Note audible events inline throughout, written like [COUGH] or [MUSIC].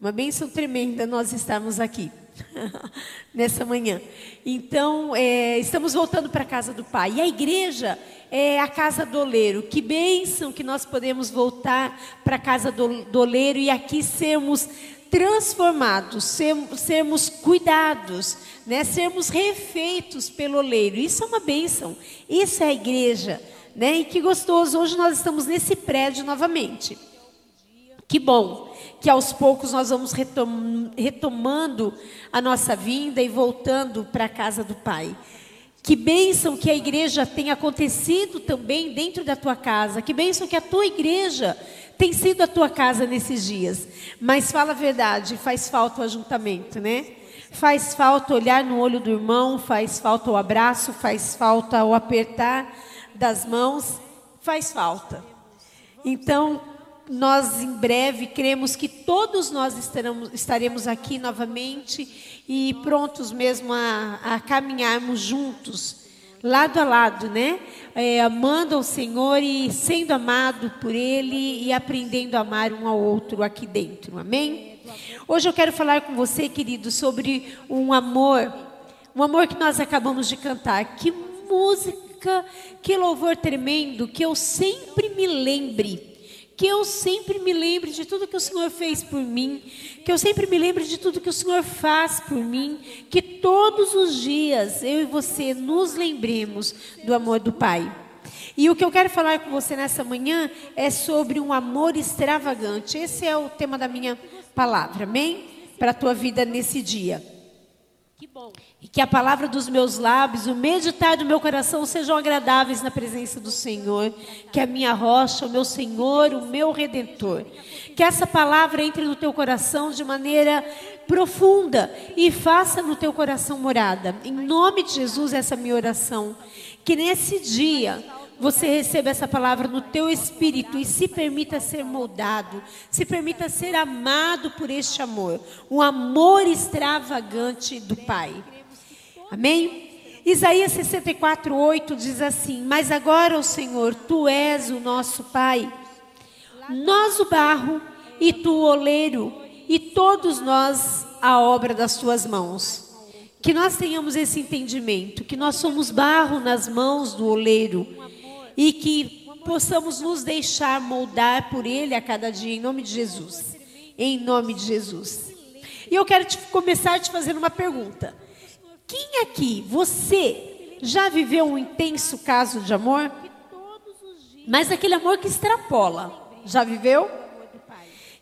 Uma bênção tremenda nós estarmos aqui [LAUGHS] nessa manhã. Então, é, estamos voltando para a casa do Pai. E a igreja é a casa do oleiro. Que bênção que nós podemos voltar para a casa do, do oleiro e aqui sermos transformados, sermos, sermos cuidados, né? sermos refeitos pelo oleiro. Isso é uma bênção. Isso é a igreja. Né? E que gostoso, hoje nós estamos nesse prédio novamente. Que bom que aos poucos nós vamos retom retomando a nossa vinda e voltando para a casa do Pai. Que bênção que a igreja tem acontecido também dentro da tua casa. Que bênção que a tua igreja tem sido a tua casa nesses dias. Mas fala a verdade, faz falta o ajuntamento, né? Faz falta olhar no olho do irmão, faz falta o abraço, faz falta o apertar das mãos, faz falta. Então, nós em breve cremos que todos nós estaremos, estaremos aqui novamente e prontos mesmo a, a caminharmos juntos, lado a lado, né? É, amando ao Senhor e sendo amado por Ele e aprendendo a amar um ao outro aqui dentro, amém? Hoje eu quero falar com você, querido, sobre um amor, um amor que nós acabamos de cantar. Que música, que louvor tremendo, que eu sempre me lembre que eu sempre me lembre de tudo que o Senhor fez por mim, que eu sempre me lembre de tudo que o Senhor faz por mim, que todos os dias eu e você nos lembremos do amor do Pai. E o que eu quero falar com você nessa manhã é sobre um amor extravagante. Esse é o tema da minha palavra, amém? Para a tua vida nesse dia. E que a palavra dos meus lábios, o meditar do meu coração sejam agradáveis na presença do Senhor. Que a minha rocha, o meu Senhor, o meu redentor. Que essa palavra entre no teu coração de maneira profunda e faça no teu coração morada. Em nome de Jesus, essa é a minha oração. Que nesse dia você receba essa palavra no teu espírito e se permita ser moldado, se permita ser amado por este amor, um amor extravagante do Pai. Amém? Isaías 64, 8 diz assim: Mas agora, ó Senhor, tu és o nosso Pai, nós o barro e tu o oleiro, e todos nós a obra das tuas mãos. Que nós tenhamos esse entendimento, que nós somos barro nas mãos do oleiro e que possamos nos deixar moldar por ele a cada dia, em nome de Jesus. Em nome de Jesus. E eu quero te, começar te fazendo uma pergunta. Quem aqui, você, já viveu um intenso caso de amor? Mas aquele amor que extrapola. Já viveu?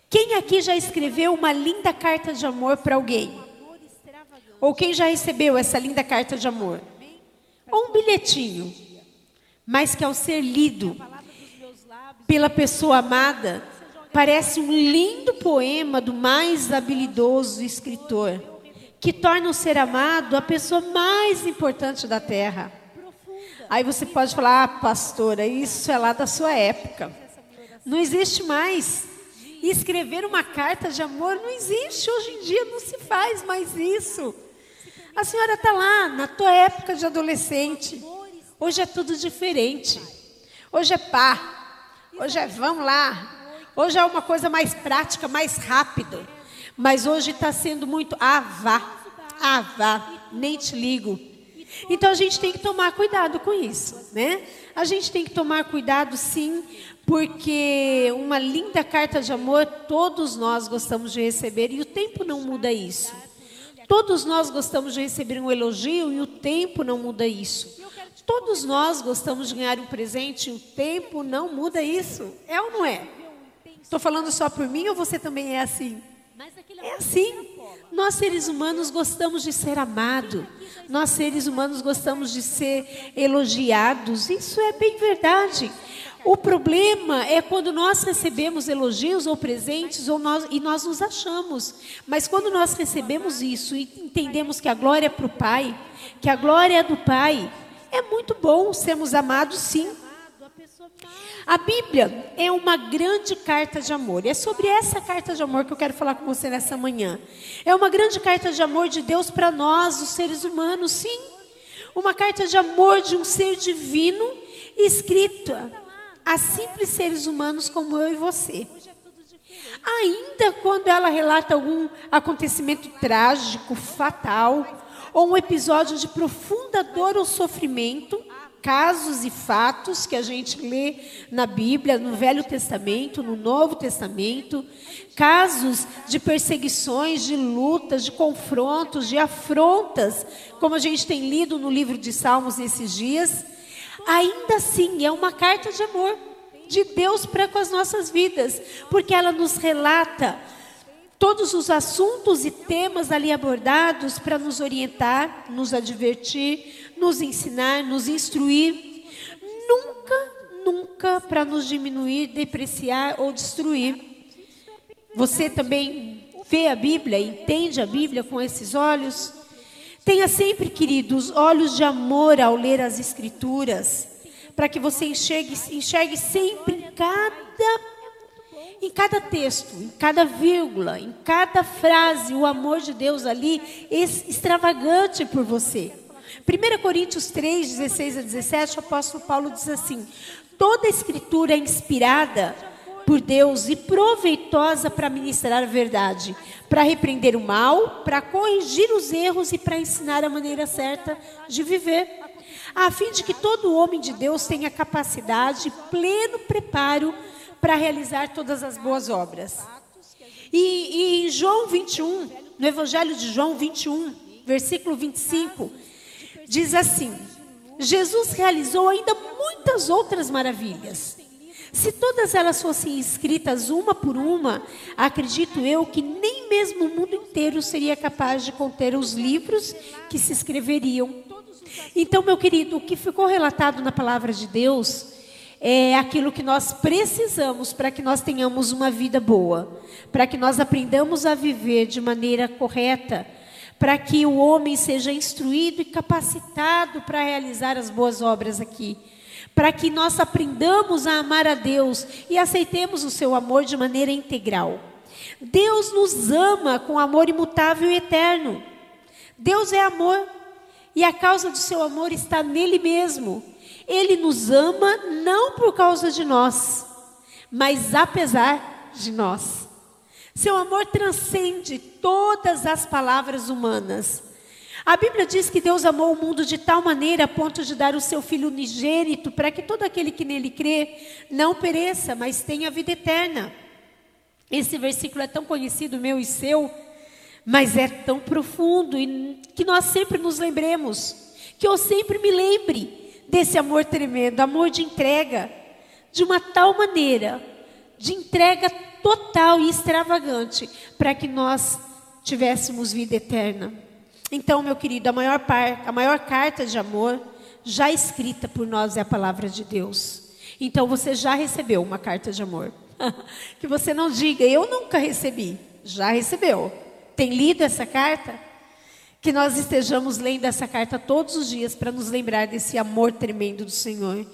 Quem aqui já escreveu uma linda carta de amor para alguém? Ou quem já recebeu essa linda carta de amor? Ou um bilhetinho, mas que ao ser lido pela pessoa amada, parece um lindo poema do mais habilidoso escritor que torna o ser amado a pessoa mais importante da terra. Aí você pode falar, ah, pastora, isso é lá da sua época. Não existe mais. escrever uma carta de amor não existe. Hoje em dia não se faz mais isso. A senhora está lá, na tua época de adolescente. Hoje é tudo diferente. Hoje é pá. Hoje é vamos lá. Hoje é uma coisa mais prática, mais rápido. Mas hoje está sendo muito, ah, vá, ah, vá, nem te ligo. Então a gente tem que tomar cuidado com isso, né? A gente tem que tomar cuidado sim, porque uma linda carta de amor todos nós gostamos de receber e o tempo não muda isso. Todos nós gostamos de receber um elogio e o tempo não muda isso. Todos nós gostamos de ganhar um presente e o tempo não muda isso. É ou não é? Estou falando só por mim ou você também é assim? É assim. Nós seres humanos gostamos de ser amados. Nós seres humanos gostamos de ser elogiados. Isso é bem verdade. O problema é quando nós recebemos elogios ou presentes ou nós, e nós nos achamos. Mas quando nós recebemos isso e entendemos que a glória é para o Pai, que a glória é do Pai, é muito bom sermos amados, sim. A Bíblia é uma grande carta de amor. E é sobre essa carta de amor que eu quero falar com você nessa manhã. É uma grande carta de amor de Deus para nós, os seres humanos, sim. Uma carta de amor de um ser divino escrita a simples seres humanos como eu e você. ainda quando ela relata algum acontecimento trágico, fatal, ou um episódio de profunda dor ou sofrimento, casos e fatos que a gente lê na Bíblia, no Velho Testamento, no Novo Testamento, casos de perseguições, de lutas, de confrontos, de afrontas, como a gente tem lido no livro de Salmos nesses dias, ainda assim é uma carta de amor de Deus para com as nossas vidas, porque ela nos relata todos os assuntos e temas ali abordados para nos orientar, nos advertir, nos ensinar, nos instruir, nunca, nunca para nos diminuir, depreciar ou destruir. Você também vê a Bíblia, entende a Bíblia com esses olhos? Tenha sempre, queridos, olhos de amor ao ler as Escrituras, para que você enxergue, enxergue sempre em cada em cada texto, em cada vírgula, em cada frase, o amor de Deus ali extravagante por você. 1 Coríntios 3, 16 a 17, o apóstolo Paulo diz assim: toda a escritura é inspirada por Deus e proveitosa para ministrar a verdade, para repreender o mal, para corrigir os erros e para ensinar a maneira certa de viver, a fim de que todo homem de Deus tenha capacidade, pleno preparo para realizar todas as boas obras. E, e em João 21, no Evangelho de João 21, versículo 25, diz assim: Jesus realizou ainda muitas outras maravilhas. Se todas elas fossem escritas uma por uma, acredito eu que nem mesmo o mundo inteiro seria capaz de conter os livros que se escreveriam. Então, meu querido, o que ficou relatado na palavra de Deus é aquilo que nós precisamos para que nós tenhamos uma vida boa, para que nós aprendamos a viver de maneira correta, para que o homem seja instruído e capacitado para realizar as boas obras aqui, para que nós aprendamos a amar a Deus e aceitemos o seu amor de maneira integral. Deus nos ama com amor imutável e eterno. Deus é amor e a causa do seu amor está nele mesmo. Ele nos ama não por causa de nós, mas apesar de nós. Seu amor transcende todas as palavras humanas. A Bíblia diz que Deus amou o mundo de tal maneira a ponto de dar o seu Filho unigênito para que todo aquele que nele crê não pereça, mas tenha vida eterna. Esse versículo é tão conhecido, meu e seu, mas é tão profundo e que nós sempre nos lembremos, que eu sempre me lembre desse amor tremendo, amor de entrega, de uma tal maneira, de entrega total e extravagante, para que nós tivéssemos vida eterna. Então, meu querido, a maior, par, a maior carta de amor já escrita por nós é a palavra de Deus. Então, você já recebeu uma carta de amor. [LAUGHS] que você não diga, eu nunca recebi. Já recebeu. Tem lido essa carta? Que nós estejamos lendo essa carta todos os dias para nos lembrar desse amor tremendo do Senhor.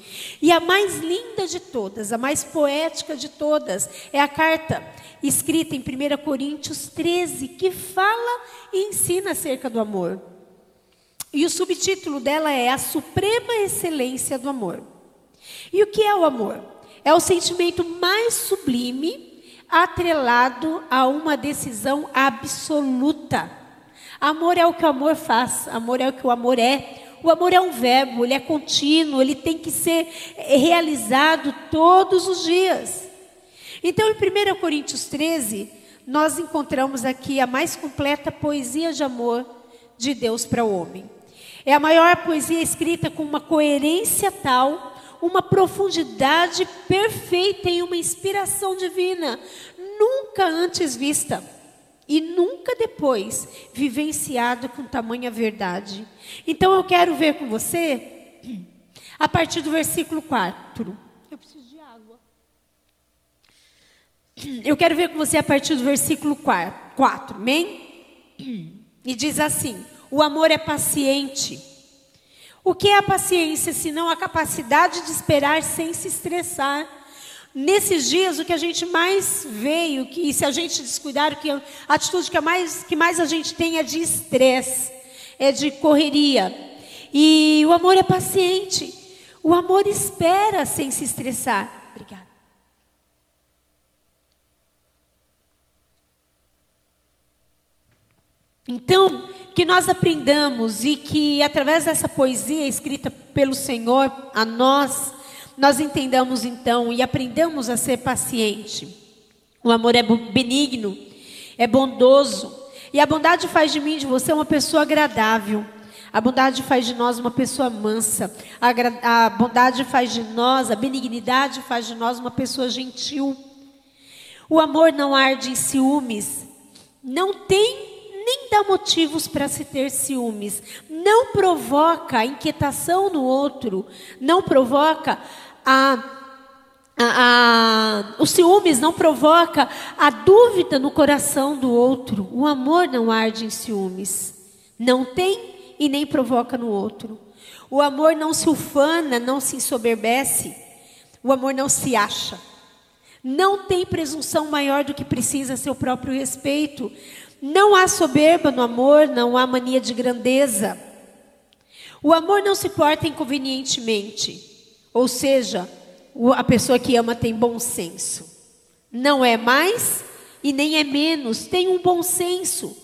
E a mais linda de todas, a mais poética de todas, é a carta escrita em 1 Coríntios 13, que fala e ensina acerca do amor. E o subtítulo dela é A Suprema Excelência do Amor. E o que é o amor? É o sentimento mais sublime atrelado a uma decisão absoluta Amor é o que o amor faz, amor é o que o amor é. O amor é um verbo, ele é contínuo, ele tem que ser realizado todos os dias. Então, em 1 Coríntios 13, nós encontramos aqui a mais completa poesia de amor de Deus para o homem. É a maior poesia escrita com uma coerência tal, uma profundidade perfeita e uma inspiração divina, nunca antes vista e nunca depois vivenciado com tamanha verdade. Então eu quero ver com você a partir do versículo 4. Eu preciso de água. Eu quero ver com você a partir do versículo 4, 4 amém? E diz assim: O amor é paciente. O que é a paciência senão a capacidade de esperar sem se estressar? Nesses dias, o que a gente mais veio, que se a gente descuidar, o que a atitude que, é mais, que mais a gente tem é de estresse, é de correria. E o amor é paciente. O amor espera sem se estressar. Obrigada. Então, que nós aprendamos e que através dessa poesia escrita pelo Senhor a nós, nós entendamos então e aprendamos a ser paciente. O amor é benigno, é bondoso, e a bondade faz de mim, de você, uma pessoa agradável. A bondade faz de nós uma pessoa mansa. A, a bondade faz de nós, a benignidade faz de nós uma pessoa gentil. O amor não arde em ciúmes, não tem nem dá motivos para se ter ciúmes, não provoca inquietação no outro, não provoca a, a, a, o ciúmes, não provoca a dúvida no coração do outro. O amor não arde em ciúmes, não tem e nem provoca no outro. O amor não se ufana, não se ensoberbece, o amor não se acha. Não tem presunção maior do que precisa seu próprio respeito. Não há soberba no amor, não há mania de grandeza. O amor não se porta inconvenientemente. Ou seja, a pessoa que ama tem bom senso. Não é mais e nem é menos, tem um bom senso.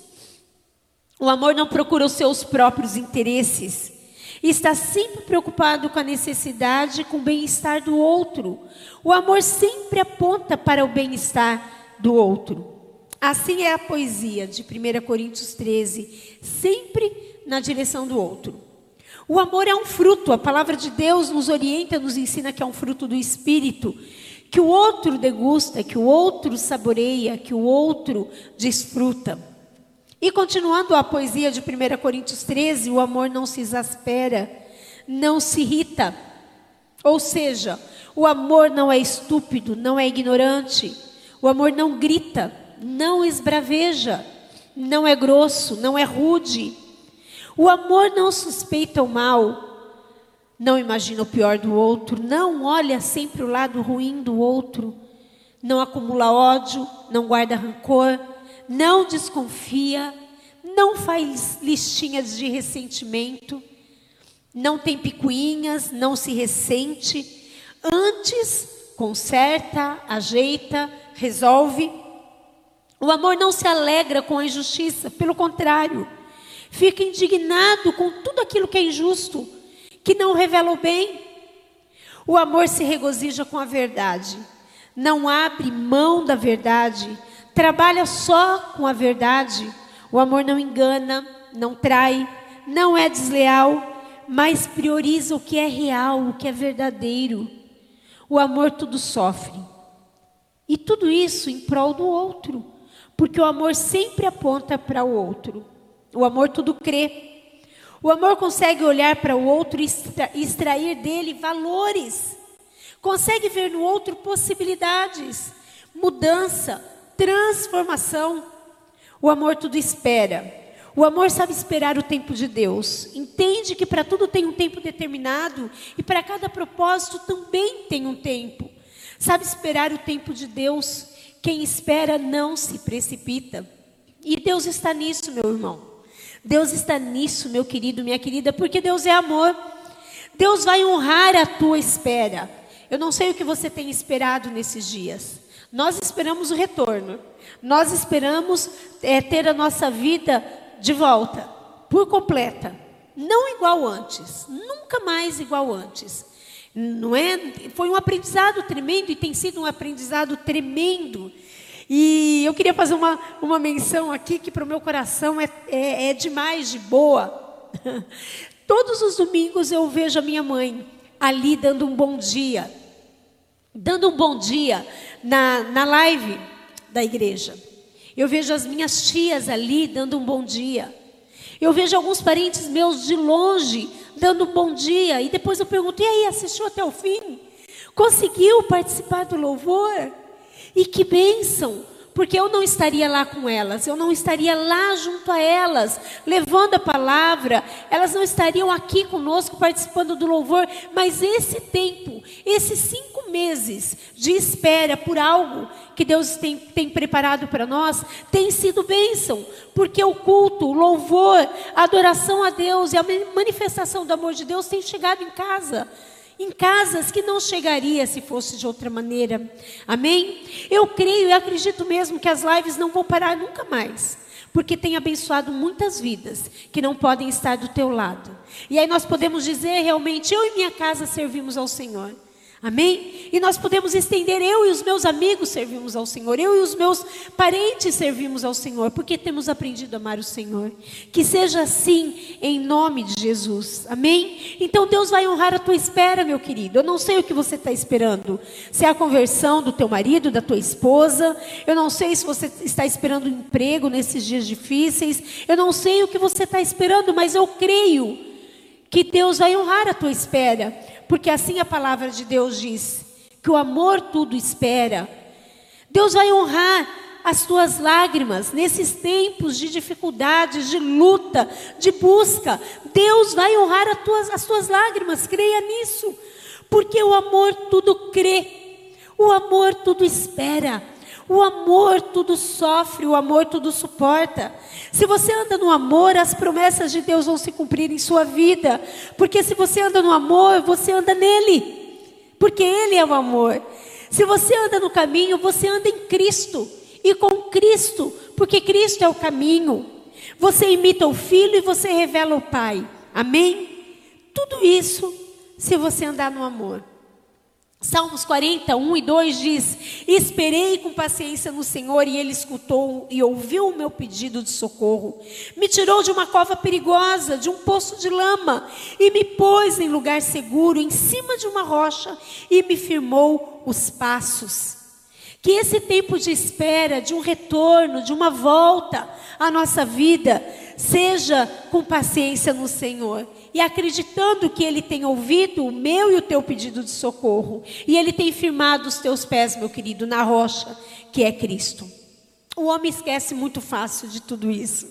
O amor não procura os seus próprios interesses. Está sempre preocupado com a necessidade, com o bem-estar do outro. O amor sempre aponta para o bem-estar do outro. Assim é a poesia de 1 Coríntios 13, sempre na direção do outro. O amor é um fruto, a palavra de Deus nos orienta, nos ensina que é um fruto do Espírito, que o outro degusta, que o outro saboreia, que o outro desfruta. E continuando a poesia de 1 Coríntios 13, o amor não se exaspera, não se irrita. Ou seja, o amor não é estúpido, não é ignorante, o amor não grita, não esbraveja, não é grosso, não é rude. O amor não suspeita o mal, não imagina o pior do outro, não olha sempre o lado ruim do outro, não acumula ódio, não guarda rancor, não desconfia, não faz listinhas de ressentimento, não tem picuinhas, não se ressente, antes conserta, ajeita, resolve. O amor não se alegra com a injustiça, pelo contrário, fica indignado com tudo aquilo que é injusto, que não revela o bem. O amor se regozija com a verdade, não abre mão da verdade, trabalha só com a verdade. O amor não engana, não trai, não é desleal, mas prioriza o que é real, o que é verdadeiro. O amor tudo sofre. E tudo isso em prol do outro. Porque o amor sempre aponta para o outro. O amor tudo crê. O amor consegue olhar para o outro e extrair dele valores. Consegue ver no outro possibilidades, mudança, transformação. O amor tudo espera. O amor sabe esperar o tempo de Deus. Entende que para tudo tem um tempo determinado e para cada propósito também tem um tempo. Sabe esperar o tempo de Deus quem espera não se precipita. E Deus está nisso, meu irmão. Deus está nisso, meu querido, minha querida, porque Deus é amor. Deus vai honrar a tua espera. Eu não sei o que você tem esperado nesses dias. Nós esperamos o retorno. Nós esperamos é, ter a nossa vida de volta, por completa. Não igual antes, nunca mais igual antes. Não é? Foi um aprendizado tremendo e tem sido um aprendizado tremendo. E eu queria fazer uma, uma menção aqui que para o meu coração é, é, é demais de boa. [LAUGHS] Todos os domingos eu vejo a minha mãe ali dando um bom dia. Dando um bom dia na, na live da igreja. Eu vejo as minhas tias ali dando um bom dia. Eu vejo alguns parentes meus de longe dando um bom dia. E depois eu pergunto: e aí, assistiu até o fim? Conseguiu participar do louvor? E que bênção! Porque eu não estaria lá com elas, eu não estaria lá junto a elas, levando a palavra, elas não estariam aqui conosco participando do louvor, mas esse tempo, esses cinco meses de espera por algo que Deus tem, tem preparado para nós, tem sido bênção, porque o culto, o louvor, a adoração a Deus e a manifestação do amor de Deus tem chegado em casa em casas que não chegaria se fosse de outra maneira. Amém? Eu creio e acredito mesmo que as lives não vão parar nunca mais. porque tem abençoado muitas vidas que não podem estar do teu lado. E aí nós podemos dizer realmente: eu e minha casa servimos ao Senhor. Amém? E nós podemos estender, eu e os meus amigos servimos ao Senhor, eu e os meus parentes servimos ao Senhor, porque temos aprendido a amar o Senhor. Que seja assim, em nome de Jesus. Amém? Então Deus vai honrar a tua espera, meu querido. Eu não sei o que você está esperando. Se é a conversão do teu marido, da tua esposa. Eu não sei se você está esperando um emprego nesses dias difíceis. Eu não sei o que você está esperando, mas eu creio que Deus vai honrar a tua espera porque assim a palavra de Deus diz: que o amor tudo espera. Deus vai honrar as tuas lágrimas nesses tempos de dificuldades, de luta, de busca. Deus vai honrar as tuas, as tuas lágrimas, creia nisso, porque o amor tudo crê, o amor tudo espera. O amor tudo sofre, o amor tudo suporta. Se você anda no amor, as promessas de Deus vão se cumprir em sua vida. Porque se você anda no amor, você anda nele. Porque Ele é o amor. Se você anda no caminho, você anda em Cristo. E com Cristo, porque Cristo é o caminho. Você imita o Filho e você revela o Pai. Amém? Tudo isso se você andar no amor. Salmos 41 e 2 diz: Esperei com paciência no Senhor e Ele escutou e ouviu o meu pedido de socorro. Me tirou de uma cova perigosa, de um poço de lama, e me pôs em lugar seguro, em cima de uma rocha, e me firmou os passos. Que esse tempo de espera, de um retorno, de uma volta à nossa vida, seja com paciência no Senhor e acreditando que Ele tem ouvido o meu e o teu pedido de socorro, e Ele tem firmado os teus pés, meu querido, na rocha que é Cristo. O homem esquece muito fácil de tudo isso,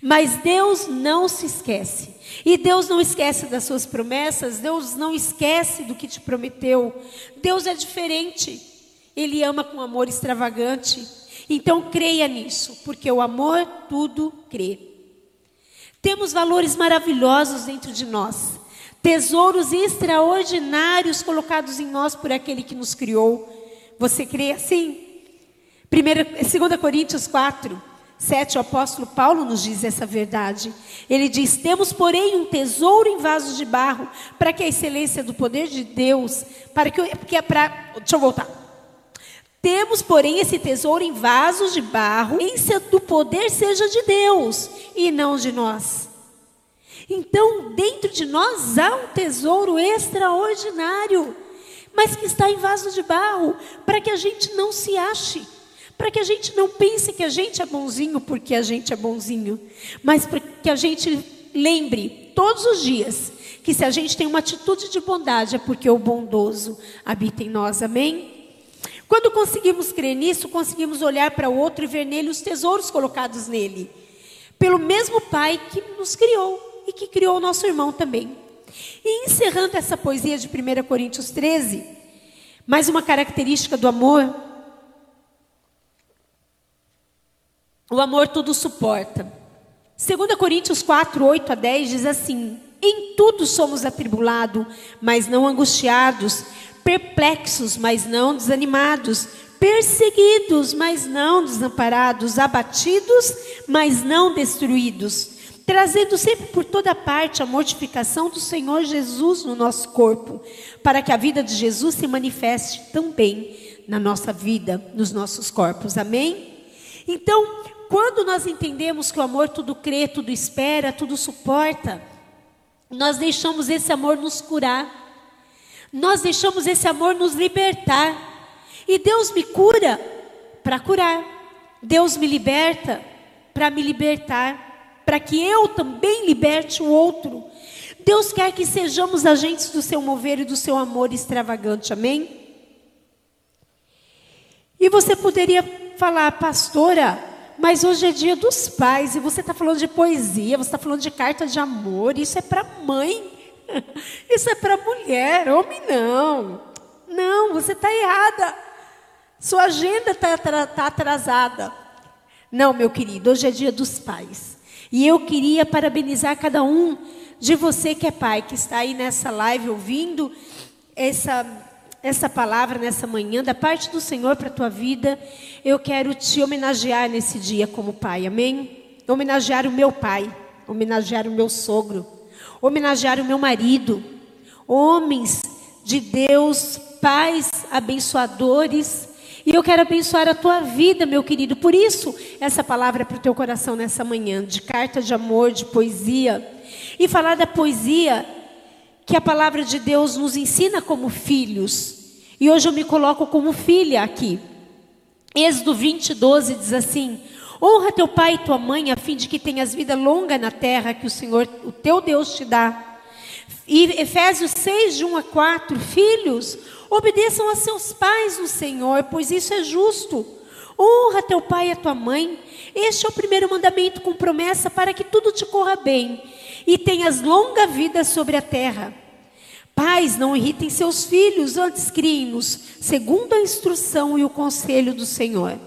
mas Deus não se esquece, e Deus não esquece das suas promessas, Deus não esquece do que te prometeu. Deus é diferente, Ele ama com amor extravagante. Então creia nisso, porque o amor tudo crê. Temos valores maravilhosos dentro de nós, tesouros extraordinários colocados em nós por aquele que nos criou. Você crê assim? 2 Coríntios 4, 7, o apóstolo Paulo nos diz essa verdade. Ele diz: Temos, porém, um tesouro em vasos de barro, para que a excelência do poder de Deus, para que, porque é para. Deixa eu voltar. Temos, porém, esse tesouro em vasos de barro, em do poder seja de Deus e não de nós. Então, dentro de nós há um tesouro extraordinário, mas que está em vaso de barro, para que a gente não se ache, para que a gente não pense que a gente é bonzinho porque a gente é bonzinho, mas para que a gente lembre todos os dias que se a gente tem uma atitude de bondade é porque o bondoso habita em nós, amém? Quando conseguimos crer nisso, conseguimos olhar para o outro e ver nele os tesouros colocados nele, pelo mesmo Pai que nos criou e que criou o nosso irmão também. E encerrando essa poesia de 1 Coríntios 13, mais uma característica do amor. O amor tudo suporta. 2 Coríntios 4, 8 a 10 diz assim: Em tudo somos atribulados, mas não angustiados perplexos, mas não desanimados, perseguidos, mas não desamparados, abatidos, mas não destruídos, trazendo sempre por toda parte a mortificação do Senhor Jesus no nosso corpo, para que a vida de Jesus se manifeste também na nossa vida, nos nossos corpos. Amém? Então, quando nós entendemos que o amor tudo crê, tudo espera, tudo suporta, nós deixamos esse amor nos curar nós deixamos esse amor nos libertar. E Deus me cura para curar. Deus me liberta para me libertar, para que eu também liberte o outro. Deus quer que sejamos agentes do seu mover e do seu amor extravagante. Amém? E você poderia falar, pastora, mas hoje é dia dos pais e você está falando de poesia, você está falando de carta de amor, isso é para mãe. [LAUGHS] Isso é para mulher, homem não. Não, você está errada. Sua agenda está tá atrasada. Não, meu querido, hoje é dia dos pais. E eu queria parabenizar cada um de você que é pai, que está aí nessa live ouvindo essa, essa palavra nessa manhã, da parte do Senhor para a tua vida. Eu quero te homenagear nesse dia como pai, amém? homenagear o meu pai, homenagear o meu sogro, homenagear o meu marido, homens de Deus, pais abençoadores. E eu quero abençoar a tua vida, meu querido. Por isso, essa palavra é para o teu coração nessa manhã, de carta de amor, de poesia. E falar da poesia que a palavra de Deus nos ensina como filhos. E hoje eu me coloco como filha aqui. Êxodo 20, 12 diz assim: Honra teu pai e tua mãe, a fim de que tenhas vida longa na terra que o Senhor, o teu Deus, te dá. E Efésios 6, de 1 a 4, filhos, obedeçam a seus pais no Senhor, pois isso é justo. Honra teu pai e a tua mãe. Este é o primeiro mandamento com promessa para que tudo te corra bem e tenhas longa vida sobre a terra. Pais, não irritem seus filhos, antes criem-nos, segundo a instrução e o conselho do Senhor.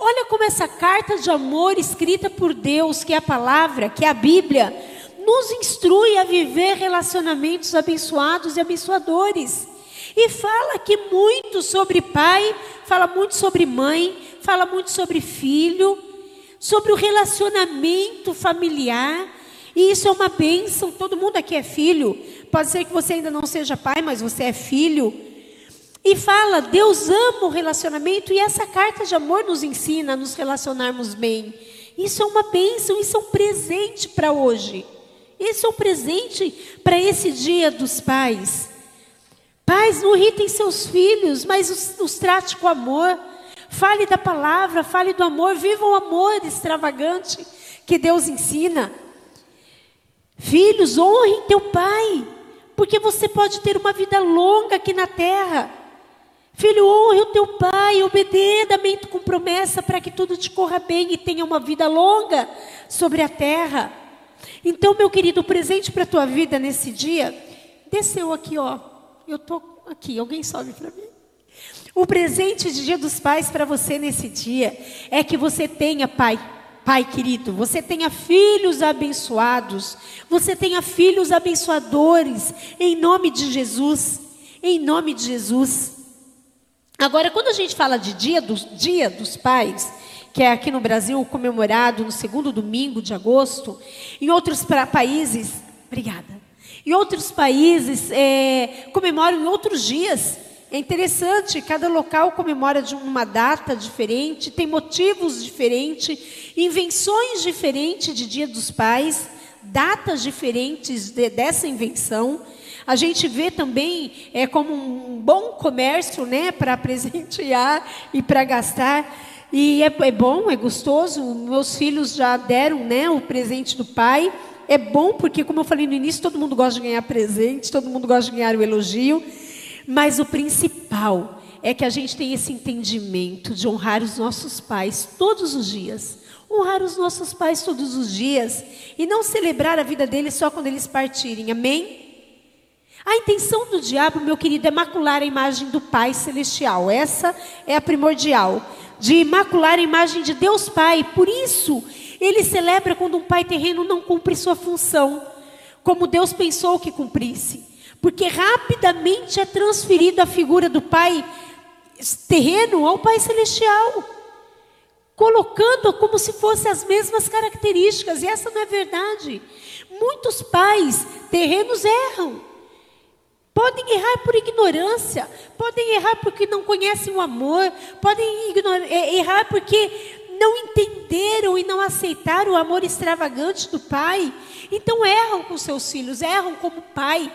Olha como essa carta de amor escrita por Deus, que é a palavra, que é a Bíblia, nos instrui a viver relacionamentos abençoados e abençoadores. E fala aqui muito sobre pai, fala muito sobre mãe, fala muito sobre filho, sobre o relacionamento familiar. E isso é uma bênção, todo mundo aqui é filho. Pode ser que você ainda não seja pai, mas você é filho. E fala, Deus ama o relacionamento e essa carta de amor nos ensina a nos relacionarmos bem. Isso é uma bênção, isso é um presente para hoje. Esse é um presente para esse dia dos pais. Pais, não irritem seus filhos, mas os, os trate com amor. Fale da palavra, fale do amor, viva o amor extravagante que Deus ensina. Filhos, honrem teu pai, porque você pode ter uma vida longa aqui na terra. Filho, honre o teu pai, obedeça com promessa para que tudo te corra bem e tenha uma vida longa sobre a terra. Então, meu querido, o presente para a tua vida nesse dia, desceu aqui, ó. Eu estou aqui, alguém sobe para mim. O presente de Dia dos Pais para você nesse dia é que você tenha, pai, pai querido, você tenha filhos abençoados, você tenha filhos abençoadores, em nome de Jesus, em nome de Jesus. Agora, quando a gente fala de Dia dos, dia dos Pais, que é aqui no Brasil comemorado no segundo domingo de agosto. Em outros países, obrigada. Em outros países é, comemoram em outros dias. É interessante, cada local comemora de uma data diferente, tem motivos diferentes, invenções diferentes de Dia dos Pais, datas diferentes de, dessa invenção. A gente vê também é, como um bom comércio né, para presentear e para gastar. E é, é, bom, é gostoso. Meus filhos já deram né, o presente do pai. É bom porque, como eu falei no início, todo mundo gosta de ganhar presente, todo mundo gosta de ganhar o elogio. Mas o principal é que a gente tem esse entendimento de honrar os nossos pais todos os dias. Honrar os nossos pais todos os dias e não celebrar a vida deles só quando eles partirem. Amém? A intenção do diabo, meu querido, é macular a imagem do Pai Celestial. Essa é a primordial de imacular a imagem de Deus Pai. Por isso, ele celebra quando um pai terreno não cumpre sua função, como Deus pensou que cumprisse. Porque rapidamente é transferido a figura do pai terreno ao pai celestial, colocando como se fossem as mesmas características, e essa não é verdade. Muitos pais terrenos erram. Podem errar por ignorância, podem errar porque não conhecem o amor, podem é, errar porque não entenderam e não aceitaram o amor extravagante do pai. Então erram com seus filhos, erram como pai.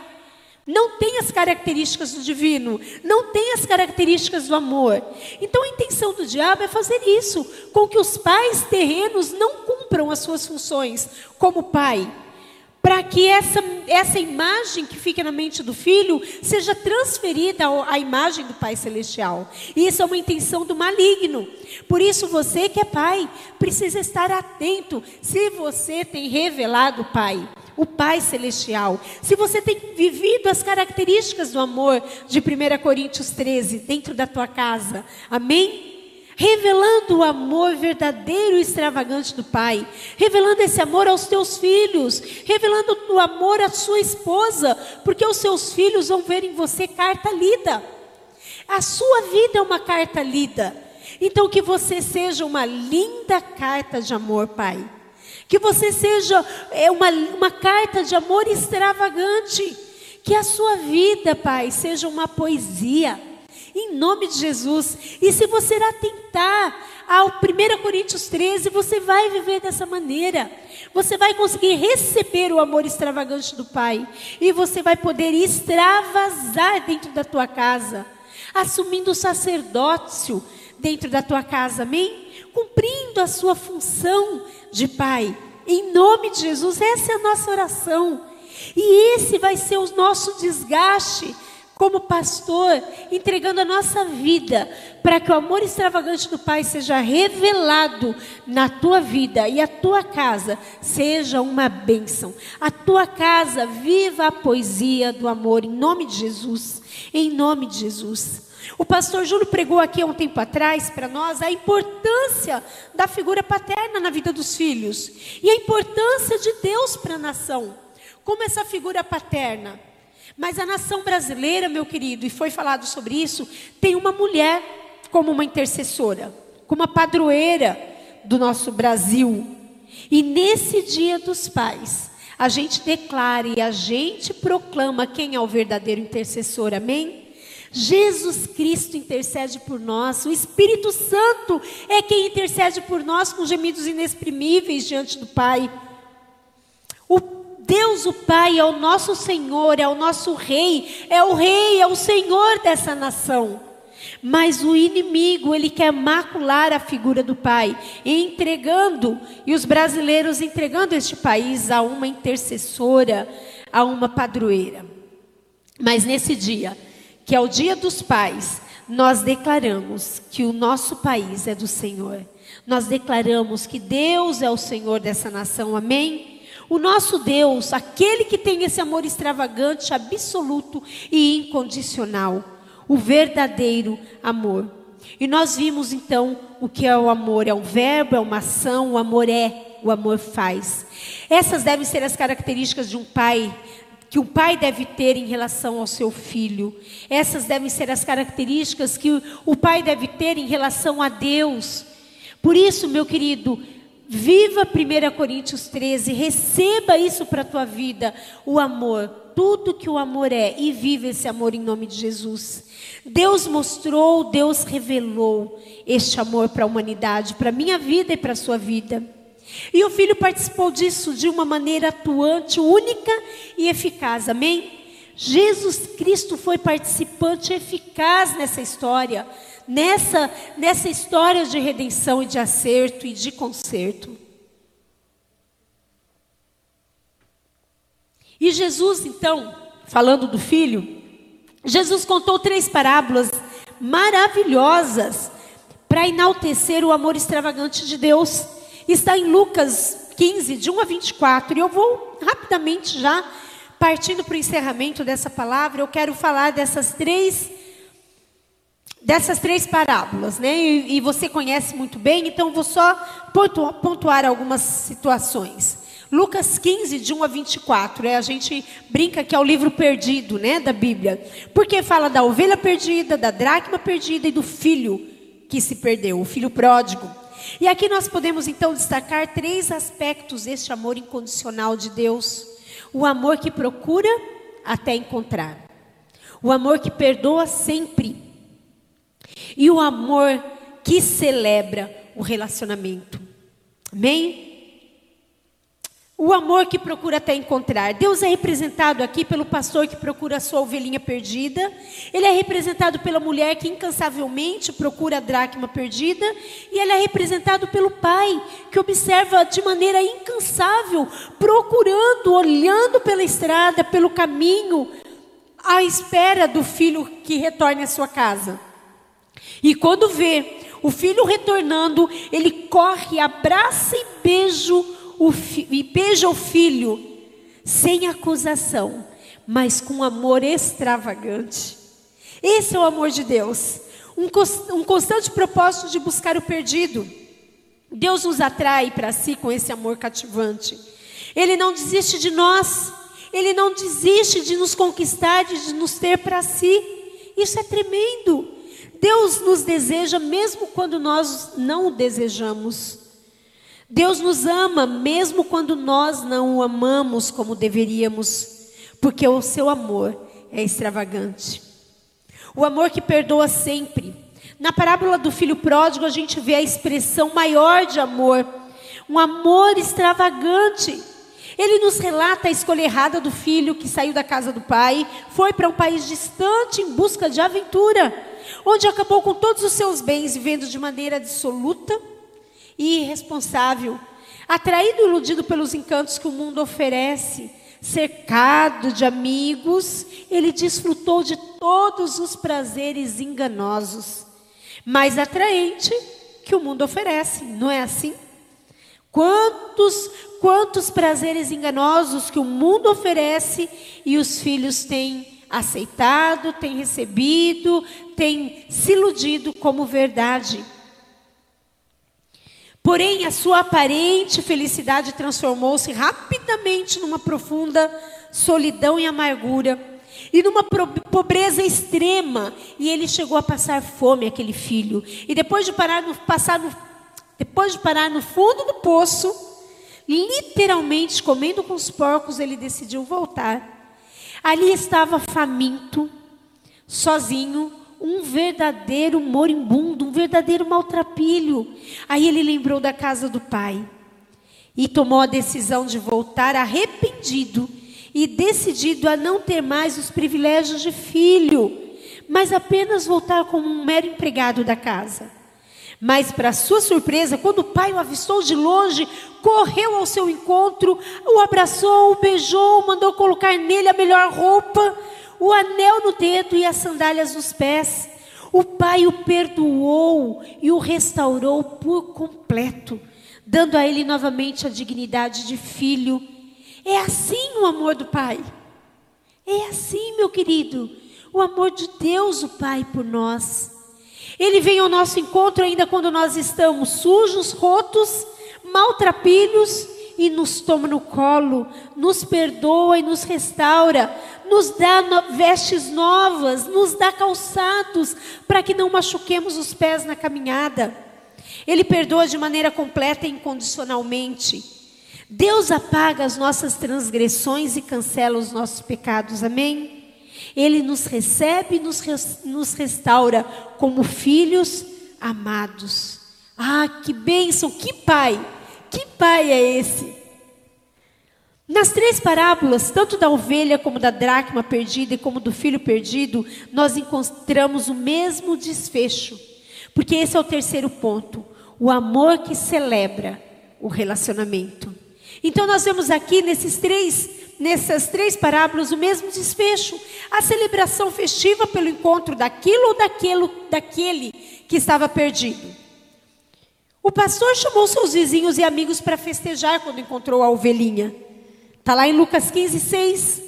Não tem as características do divino, não tem as características do amor. Então a intenção do diabo é fazer isso, com que os pais terrenos não cumpram as suas funções como pai para que essa, essa imagem que fica na mente do filho seja transferida à imagem do Pai Celestial. E isso é uma intenção do maligno. Por isso, você que é pai, precisa estar atento se você tem revelado o Pai, o Pai Celestial. Se você tem vivido as características do amor de 1 Coríntios 13 dentro da tua casa. Amém? Revelando o amor verdadeiro e extravagante do Pai, revelando esse amor aos teus filhos, revelando o amor à sua esposa, porque os seus filhos vão ver em você carta lida. A sua vida é uma carta lida. Então que você seja uma linda carta de amor, Pai. Que você seja é, uma, uma carta de amor extravagante. Que a sua vida, Pai, seja uma poesia. Em nome de Jesus. E se você atentar ao 1 Coríntios 13, você vai viver dessa maneira. Você vai conseguir receber o amor extravagante do Pai. E você vai poder extravasar dentro da tua casa, assumindo o sacerdócio dentro da tua casa, amém? Cumprindo a sua função de Pai. Em nome de Jesus, essa é a nossa oração. E esse vai ser o nosso desgaste como pastor, entregando a nossa vida para que o amor extravagante do Pai seja revelado na tua vida e a tua casa seja uma bênção. A tua casa viva a poesia do amor em nome de Jesus. Em nome de Jesus. O pastor Júlio pregou aqui há um tempo atrás para nós a importância da figura paterna na vida dos filhos e a importância de Deus para a nação. Como essa figura paterna mas a nação brasileira, meu querido, e foi falado sobre isso, tem uma mulher como uma intercessora, como uma padroeira do nosso Brasil. E nesse dia dos pais, a gente declara e a gente proclama quem é o verdadeiro intercessor, amém? Jesus Cristo intercede por nós, o Espírito Santo é quem intercede por nós com gemidos inexprimíveis diante do Pai. Deus, o Pai, é o nosso Senhor, é o nosso Rei, é o Rei, é o Senhor dessa nação. Mas o inimigo, ele quer macular a figura do Pai, entregando, e os brasileiros entregando este país a uma intercessora, a uma padroeira. Mas nesse dia, que é o dia dos pais, nós declaramos que o nosso país é do Senhor. Nós declaramos que Deus é o Senhor dessa nação, amém? O nosso Deus, aquele que tem esse amor extravagante, absoluto e incondicional, o verdadeiro amor. E nós vimos então o que é o amor: é um verbo, é uma ação, o amor é, o amor faz. Essas devem ser as características de um pai que o pai deve ter em relação ao seu filho. Essas devem ser as características que o pai deve ter em relação a Deus. Por isso, meu querido, Viva 1 Coríntios 13, receba isso para a tua vida, o amor, tudo que o amor é, e viva esse amor em nome de Jesus. Deus mostrou, Deus revelou este amor para a humanidade, para a minha vida e para a sua vida. E o Filho participou disso de uma maneira atuante, única e eficaz, amém? Jesus Cristo foi participante eficaz nessa história nessa, nessa história de redenção e de acerto e de conserto. E Jesus, então, falando do filho, Jesus contou três parábolas maravilhosas para enaltecer o amor extravagante de Deus. Está em Lucas 15, de 1 a 24. E eu vou rapidamente já, partindo para o encerramento dessa palavra, eu quero falar dessas três dessas três parábolas, né? E, e, você conhece muito bem, então vou só pontuar, pontuar algumas situações. Lucas 15, de 1 a 24, é, a gente brinca que é o livro perdido, né, da Bíblia. Porque fala da ovelha perdida, da dracma perdida e do filho que se perdeu, o filho pródigo. E aqui nós podemos então destacar três aspectos deste amor incondicional de Deus: o amor que procura até encontrar, o amor que perdoa sempre e o amor que celebra o relacionamento. Amém? O amor que procura até encontrar. Deus é representado aqui pelo pastor que procura a sua ovelhinha perdida. Ele é representado pela mulher que incansavelmente procura a dracma perdida. E ele é representado pelo pai que observa de maneira incansável, procurando, olhando pela estrada, pelo caminho, à espera do filho que retorne à sua casa. E quando vê o filho retornando, ele corre, abraça e beija o, e beija o filho, sem acusação, mas com amor extravagante. Esse é o amor de Deus, um, um constante propósito de buscar o perdido. Deus nos atrai para si com esse amor cativante. Ele não desiste de nós, ele não desiste de nos conquistar, de nos ter para si. Isso é tremendo. Deus nos deseja mesmo quando nós não o desejamos. Deus nos ama mesmo quando nós não o amamos como deveríamos, porque o seu amor é extravagante. O amor que perdoa sempre. Na parábola do filho pródigo, a gente vê a expressão maior de amor, um amor extravagante. Ele nos relata a escolha errada do filho que saiu da casa do pai, foi para um país distante em busca de aventura, onde acabou com todos os seus bens, vivendo de maneira dissoluta e irresponsável, atraído e iludido pelos encantos que o mundo oferece cercado de amigos, ele desfrutou de todos os prazeres enganosos, mais atraente que o mundo oferece, não é assim? Quantos, quantos prazeres enganosos que o mundo oferece e os filhos têm aceitado, têm recebido, têm se iludido como verdade. Porém, a sua aparente felicidade transformou-se rapidamente numa profunda solidão e amargura, e numa pobreza extrema, e ele chegou a passar fome, aquele filho. E depois de parar no, passar no, depois de parar no fundo do poço, literalmente comendo com os porcos, ele decidiu voltar. Ali estava faminto, sozinho, um verdadeiro moribundo, um verdadeiro maltrapilho. Aí ele lembrou da casa do pai e tomou a decisão de voltar arrependido e decidido a não ter mais os privilégios de filho, mas apenas voltar como um mero empregado da casa. Mas, para sua surpresa, quando o pai o avistou de longe, correu ao seu encontro, o abraçou, o beijou, mandou colocar nele a melhor roupa, o anel no dedo e as sandálias nos pés. O pai o perdoou e o restaurou por completo, dando a ele novamente a dignidade de filho. É assim o amor do pai. É assim, meu querido, o amor de Deus, o Pai, por nós. Ele vem ao nosso encontro ainda quando nós estamos sujos, rotos, maltrapilhos e nos toma no colo, nos perdoa e nos restaura, nos dá vestes novas, nos dá calçados para que não machuquemos os pés na caminhada. Ele perdoa de maneira completa e incondicionalmente. Deus apaga as nossas transgressões e cancela os nossos pecados, amém? Ele nos recebe e nos, nos restaura como filhos amados. Ah, que bênção, que pai! Que pai é esse? Nas três parábolas, tanto da ovelha como da dracma perdida e como do filho perdido, nós encontramos o mesmo desfecho. Porque esse é o terceiro ponto, o amor que celebra o relacionamento. Então nós vemos aqui nesses três, nessas três parábolas o mesmo desfecho, a celebração festiva pelo encontro daquilo ou daquilo, daquele que estava perdido. O pastor chamou seus vizinhos e amigos para festejar quando encontrou a ovelhinha. Está lá em Lucas 15, 6.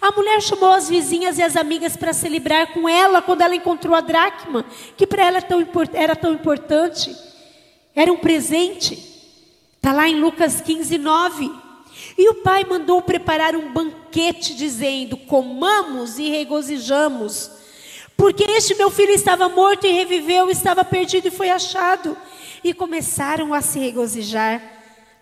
A mulher chamou as vizinhas e as amigas para celebrar com ela quando ela encontrou a dracma, que para ela era tão importante. Era um presente. Está lá em Lucas 15, 9. E o pai mandou preparar um banquete, dizendo: Comamos e regozijamos. Porque este meu filho estava morto e reviveu, estava perdido e foi achado e começaram a se regozijar.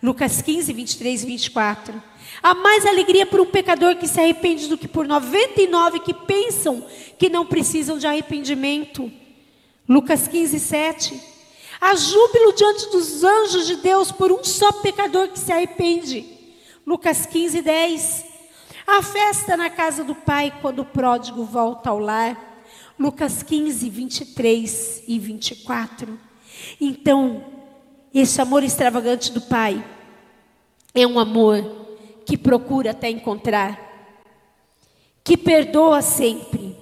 Lucas 15, 23 e 24. Há mais alegria por um pecador que se arrepende do que por 99 que pensam que não precisam de arrependimento. Lucas 15, 7. Há júbilo diante dos anjos de Deus por um só pecador que se arrepende. Lucas 15, 10. Há festa na casa do pai quando o pródigo volta ao lar. Lucas 15, 23 e 24. Então, esse amor extravagante do Pai é um amor que procura até encontrar, que perdoa sempre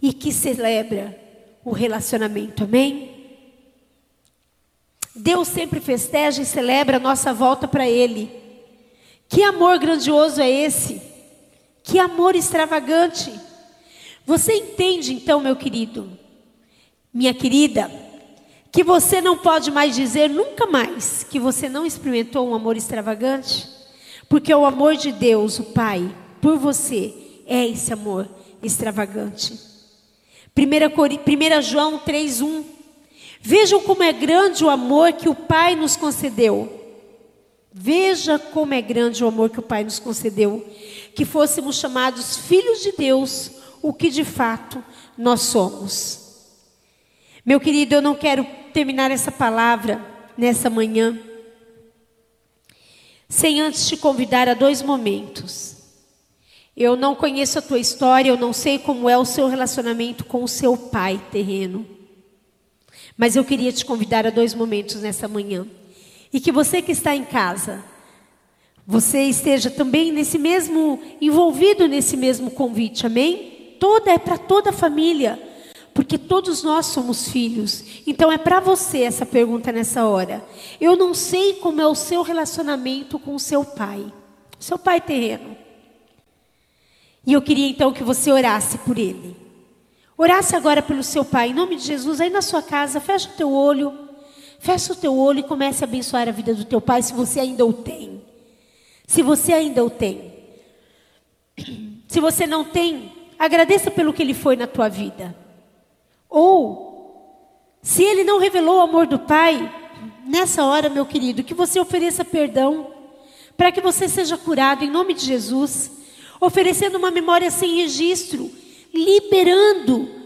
e que celebra o relacionamento. Amém? Deus sempre festeja e celebra a nossa volta para Ele. Que amor grandioso é esse? Que amor extravagante. Você entende então, meu querido, minha querida, que você não pode mais dizer nunca mais que você não experimentou um amor extravagante? Porque o amor de Deus, o Pai, por você, é esse amor extravagante. 1 João 3,1 Vejam como é grande o amor que o Pai nos concedeu. Veja como é grande o amor que o Pai nos concedeu, que fôssemos chamados filhos de Deus, o que de fato nós somos. Meu querido, eu não quero terminar essa palavra nessa manhã sem antes te convidar a dois momentos. Eu não conheço a tua história, eu não sei como é o seu relacionamento com o seu pai terreno. Mas eu queria te convidar a dois momentos nessa manhã. E que você que está em casa, você esteja também nesse mesmo, envolvido nesse mesmo convite, amém? Toda é para toda a família, porque todos nós somos filhos. Então é para você essa pergunta nessa hora. Eu não sei como é o seu relacionamento com o seu pai, seu pai terreno. E eu queria então que você orasse por ele. Orasse agora pelo seu pai, em nome de Jesus, aí na sua casa, fecha o teu olho. Fecha o teu olho e comece a abençoar a vida do teu pai, se você ainda o tem. Se você ainda o tem. Se você não tem, agradeça pelo que ele foi na tua vida. Ou, se ele não revelou o amor do pai, nessa hora, meu querido, que você ofereça perdão, para que você seja curado em nome de Jesus, oferecendo uma memória sem registro, liberando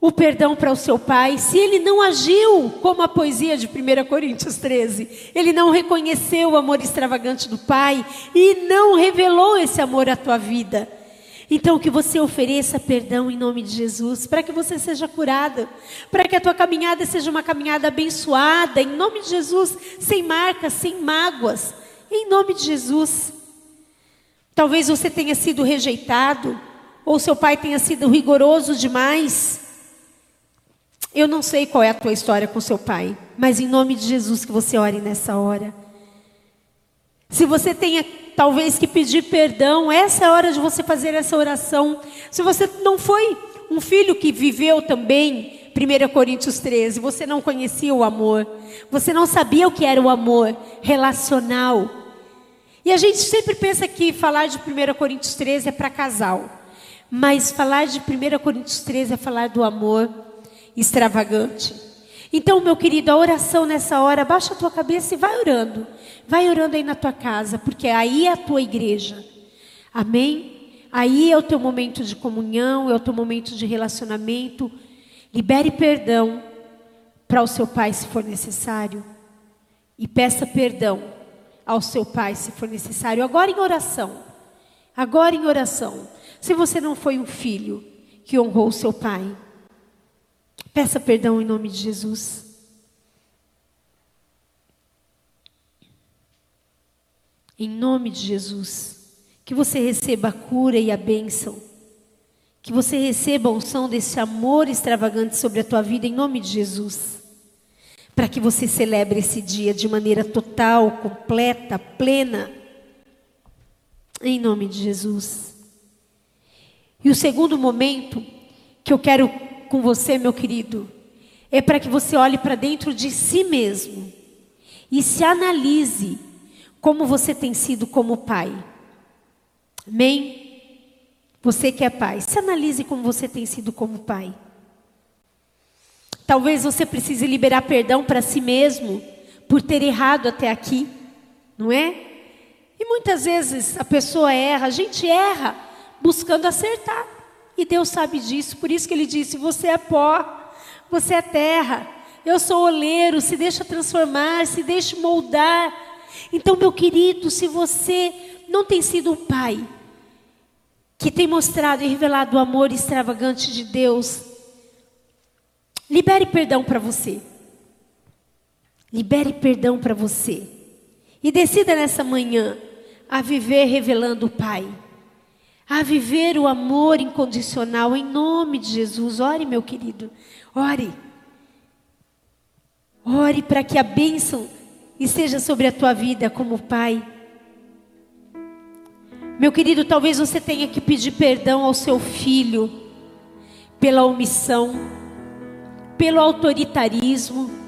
o perdão para o seu pai, se ele não agiu como a poesia de 1 Coríntios 13, ele não reconheceu o amor extravagante do pai e não revelou esse amor à tua vida. Então que você ofereça perdão em nome de Jesus, para que você seja curada, para que a tua caminhada seja uma caminhada abençoada, em nome de Jesus, sem marcas, sem mágoas, em nome de Jesus. Talvez você tenha sido rejeitado, ou seu pai tenha sido rigoroso demais. Eu não sei qual é a tua história com seu pai, mas em nome de Jesus que você ore nessa hora. Se você tenha talvez que pedir perdão, essa é a hora de você fazer essa oração. Se você não foi um filho que viveu também 1 Coríntios 13, você não conhecia o amor, você não sabia o que era o amor relacional. E a gente sempre pensa que falar de 1 Coríntios 13 é para casal, mas falar de 1 Coríntios 13 é falar do amor extravagante. Então, meu querido, a oração nessa hora, baixa a tua cabeça e vai orando. Vai orando aí na tua casa, porque aí é a tua igreja. Amém? Aí é o teu momento de comunhão, é o teu momento de relacionamento. Libere perdão para o seu pai se for necessário. E peça perdão ao seu pai se for necessário. Agora em oração. Agora em oração. Se você não foi um filho que honrou o seu pai, Peça perdão em nome de Jesus. Em nome de Jesus. Que você receba a cura e a bênção. Que você receba a unção desse amor extravagante sobre a tua vida, em nome de Jesus. Para que você celebre esse dia de maneira total, completa, plena. Em nome de Jesus. E o segundo momento que eu quero com você, meu querido, é para que você olhe para dentro de si mesmo e se analise como você tem sido como pai. Amém? Você que é pai, se analise como você tem sido como pai. Talvez você precise liberar perdão para si mesmo por ter errado até aqui, não é? E muitas vezes a pessoa erra, a gente erra buscando acertar. E Deus sabe disso, por isso que ele disse: Você é pó, você é terra, eu sou oleiro, se deixa transformar, se deixa moldar. Então, meu querido, se você não tem sido um pai que tem mostrado e revelado o amor extravagante de Deus, libere perdão para você. Libere perdão para você. E decida nessa manhã a viver revelando o Pai a viver o amor incondicional em nome de Jesus. Ore, meu querido, ore. Ore para que a bênção esteja sobre a tua vida como pai. Meu querido, talvez você tenha que pedir perdão ao seu filho pela omissão, pelo autoritarismo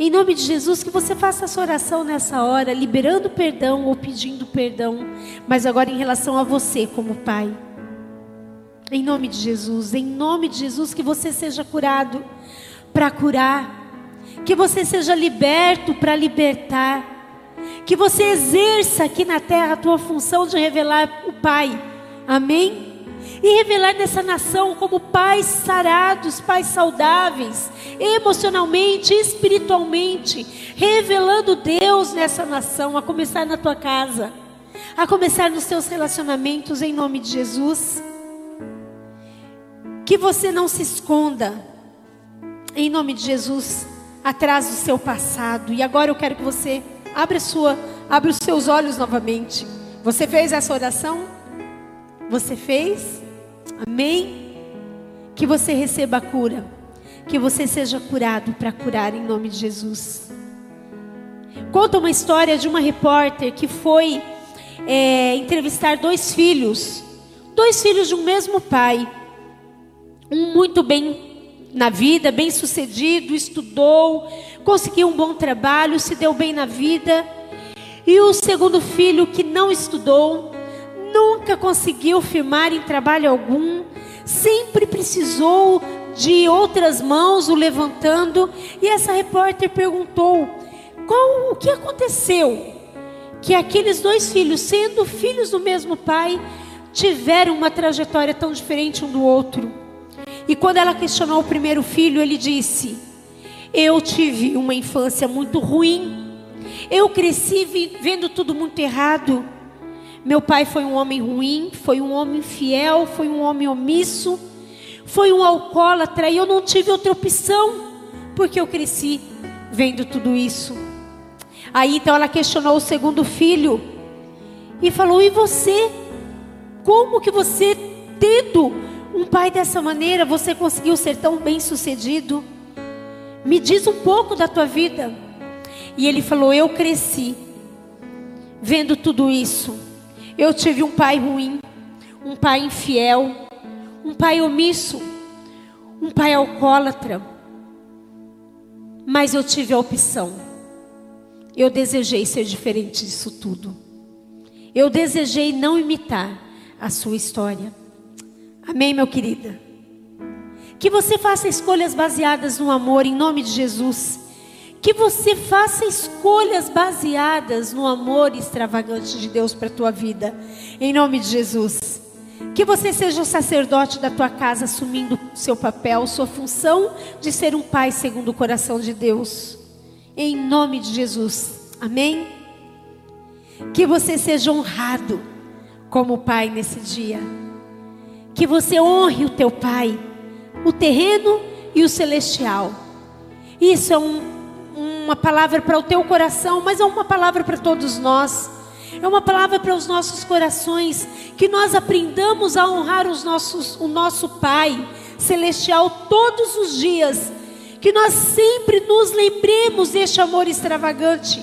em nome de Jesus, que você faça essa oração nessa hora, liberando perdão ou pedindo perdão, mas agora em relação a você como pai. Em nome de Jesus, em nome de Jesus, que você seja curado para curar. Que você seja liberto para libertar. Que você exerça aqui na terra a tua função de revelar o Pai. Amém? E revelar nessa nação como pais sarados, pais saudáveis, emocionalmente, espiritualmente, revelando Deus nessa nação, a começar na tua casa, a começar nos seus relacionamentos, em nome de Jesus. Que você não se esconda, em nome de Jesus, atrás do seu passado. E agora eu quero que você abra sua, abra os seus olhos novamente. Você fez essa oração? Você fez? Amém? Que você receba a cura. Que você seja curado para curar em nome de Jesus. Conta uma história de uma repórter que foi é, entrevistar dois filhos, dois filhos de um mesmo pai um muito bem na vida, bem sucedido, estudou, conseguiu um bom trabalho, se deu bem na vida. E o segundo filho que não estudou, nunca conseguiu firmar em trabalho algum, sempre precisou de outras mãos o levantando. E essa repórter perguntou: qual o que aconteceu? Que aqueles dois filhos, sendo filhos do mesmo pai, tiveram uma trajetória tão diferente um do outro. E quando ela questionou o primeiro filho, ele disse: Eu tive uma infância muito ruim. Eu cresci vendo tudo muito errado. Meu pai foi um homem ruim, foi um homem fiel, foi um homem omisso, foi um alcoólatra e eu não tive outra opção, porque eu cresci vendo tudo isso. Aí então ela questionou o segundo filho e falou: "E você? Como que você tendo um pai dessa maneira, você conseguiu ser tão bem sucedido? Me diz um pouco da tua vida. E ele falou: Eu cresci vendo tudo isso. Eu tive um pai ruim, um pai infiel, um pai omisso, um pai alcoólatra. Mas eu tive a opção. Eu desejei ser diferente disso tudo. Eu desejei não imitar a sua história. Amém, meu querida? Que você faça escolhas baseadas no amor, em nome de Jesus. Que você faça escolhas baseadas no amor extravagante de Deus para a tua vida, em nome de Jesus. Que você seja o sacerdote da tua casa, assumindo seu papel, sua função de ser um pai segundo o coração de Deus, em nome de Jesus. Amém? Que você seja honrado como pai nesse dia que você honre o teu pai, o terreno e o celestial. Isso é um, uma palavra para o teu coração, mas é uma palavra para todos nós. É uma palavra para os nossos corações, que nós aprendamos a honrar os nossos, o nosso Pai celestial todos os dias, que nós sempre nos lembremos deste amor extravagante,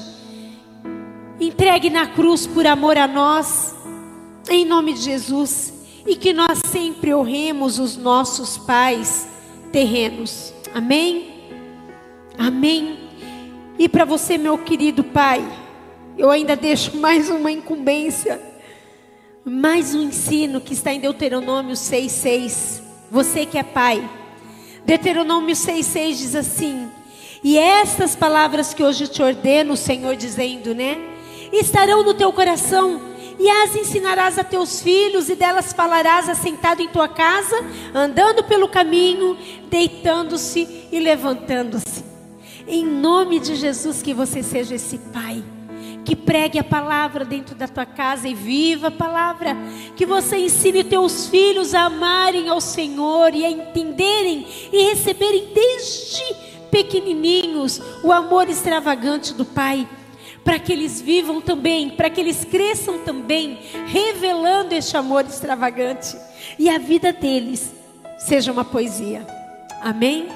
entregue na cruz por amor a nós, em nome de Jesus e que nós sempre honremos os nossos pais terrenos. Amém? Amém. E para você, meu querido pai, eu ainda deixo mais uma incumbência, mais um ensino que está em Deuteronômio 6,6. Você que é pai, Deuteronômio 6,6 diz assim: E estas palavras que hoje te ordeno, o Senhor dizendo, né? Estarão no teu coração e as ensinarás a teus filhos, e delas falarás assentado em tua casa, andando pelo caminho, deitando-se e levantando-se. Em nome de Jesus, que você seja esse pai que pregue a palavra dentro da tua casa e viva a palavra, que você ensine teus filhos a amarem ao Senhor e a entenderem e receberem desde pequenininhos o amor extravagante do Pai para que eles vivam também, para que eles cresçam também, revelando este amor extravagante e a vida deles seja uma poesia. Amém?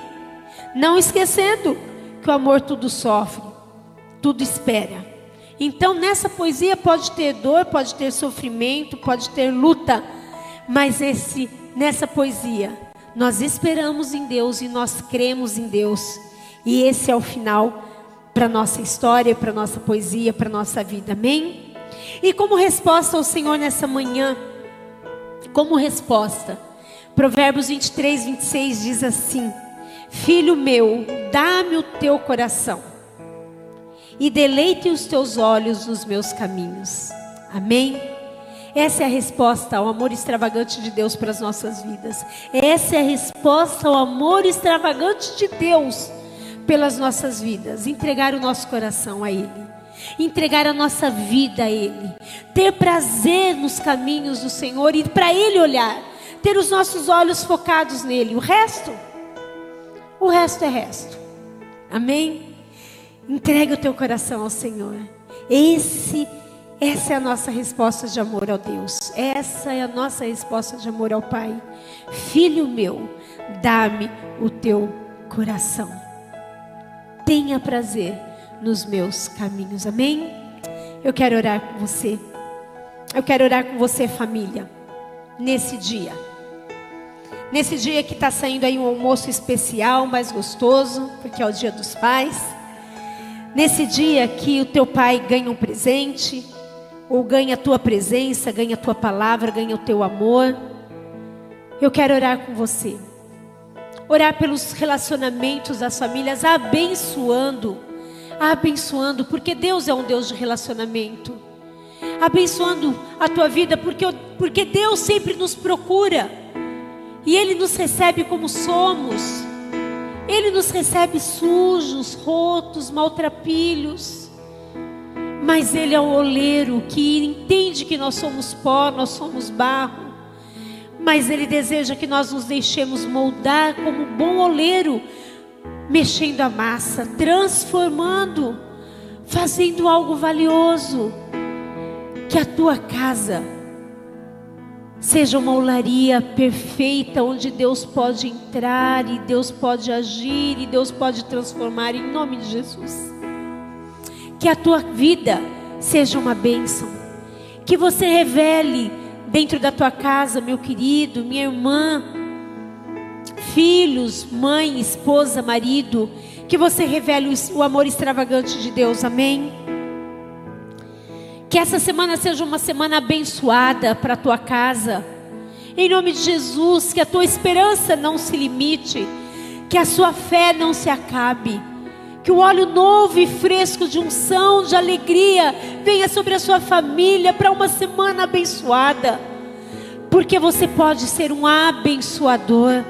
Não esquecendo que o amor tudo sofre, tudo espera. Então, nessa poesia pode ter dor, pode ter sofrimento, pode ter luta, mas esse nessa poesia nós esperamos em Deus e nós cremos em Deus. E esse é o final para nossa história, para nossa poesia, para nossa vida. Amém? E como resposta ao Senhor nessa manhã, como resposta, Provérbios 23, 26 diz assim: Filho meu, dá-me o teu coração e deleite os teus olhos nos meus caminhos. Amém? Essa é a resposta ao amor extravagante de Deus para as nossas vidas. Essa é a resposta ao amor extravagante de Deus pelas nossas vidas. Entregar o nosso coração a Ele. Entregar a nossa vida a Ele. Ter prazer nos caminhos do Senhor e para Ele olhar. Ter os nossos olhos focados nele. O resto, o resto é resto. Amém? Entregue o teu coração ao Senhor. Esse, essa é a nossa resposta de amor ao Deus. Essa é a nossa resposta de amor ao Pai. Filho meu, dá-me o teu coração. Tenha prazer nos meus caminhos. Amém? Eu quero orar com você. Eu quero orar com você, família, nesse dia. Nesse dia que está saindo aí um almoço especial, mais gostoso, porque é o dia dos pais. Nesse dia que o teu pai ganha um presente, ou ganha a tua presença, ganha a tua palavra, ganha o teu amor, eu quero orar com você. Orar pelos relacionamentos das famílias, abençoando, abençoando, porque Deus é um Deus de relacionamento. Abençoando a tua vida, porque, porque Deus sempre nos procura e Ele nos recebe como somos. Ele nos recebe sujos, rotos, maltrapilhos. Mas Ele é o oleiro que entende que nós somos pó, nós somos barro. Mas Ele deseja que nós nos deixemos moldar como bom oleiro, mexendo a massa, transformando, fazendo algo valioso. Que a tua casa Seja uma olaria perfeita onde Deus pode entrar e Deus pode agir e Deus pode transformar em nome de Jesus. Que a tua vida seja uma bênção. Que você revele dentro da tua casa, meu querido, minha irmã, filhos, mãe, esposa, marido, que você revele o amor extravagante de Deus. Amém. Que essa semana seja uma semana abençoada para a tua casa. Em nome de Jesus, que a tua esperança não se limite, que a sua fé não se acabe. Que o óleo novo e fresco de unção, de alegria, venha sobre a sua família para uma semana abençoada. Porque você pode ser um abençoador,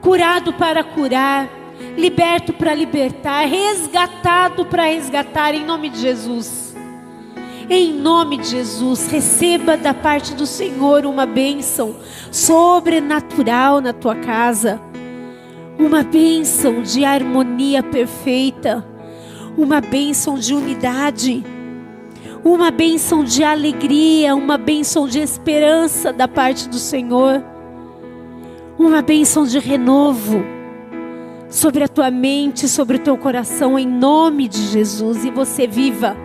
curado para curar, liberto para libertar, resgatado para resgatar, em nome de Jesus. Em nome de Jesus, receba da parte do Senhor uma bênção sobrenatural na tua casa, uma bênção de harmonia perfeita, uma bênção de unidade, uma bênção de alegria, uma bênção de esperança da parte do Senhor, uma bênção de renovo sobre a tua mente, sobre o teu coração, em nome de Jesus, e você viva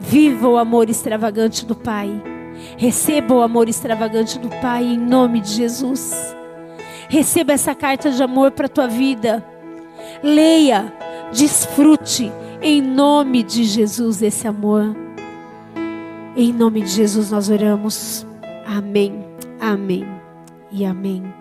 Viva o amor extravagante do Pai. Receba o amor extravagante do Pai em nome de Jesus. Receba essa carta de amor para a tua vida. Leia, desfrute em nome de Jesus esse amor. Em nome de Jesus nós oramos. Amém, amém e amém.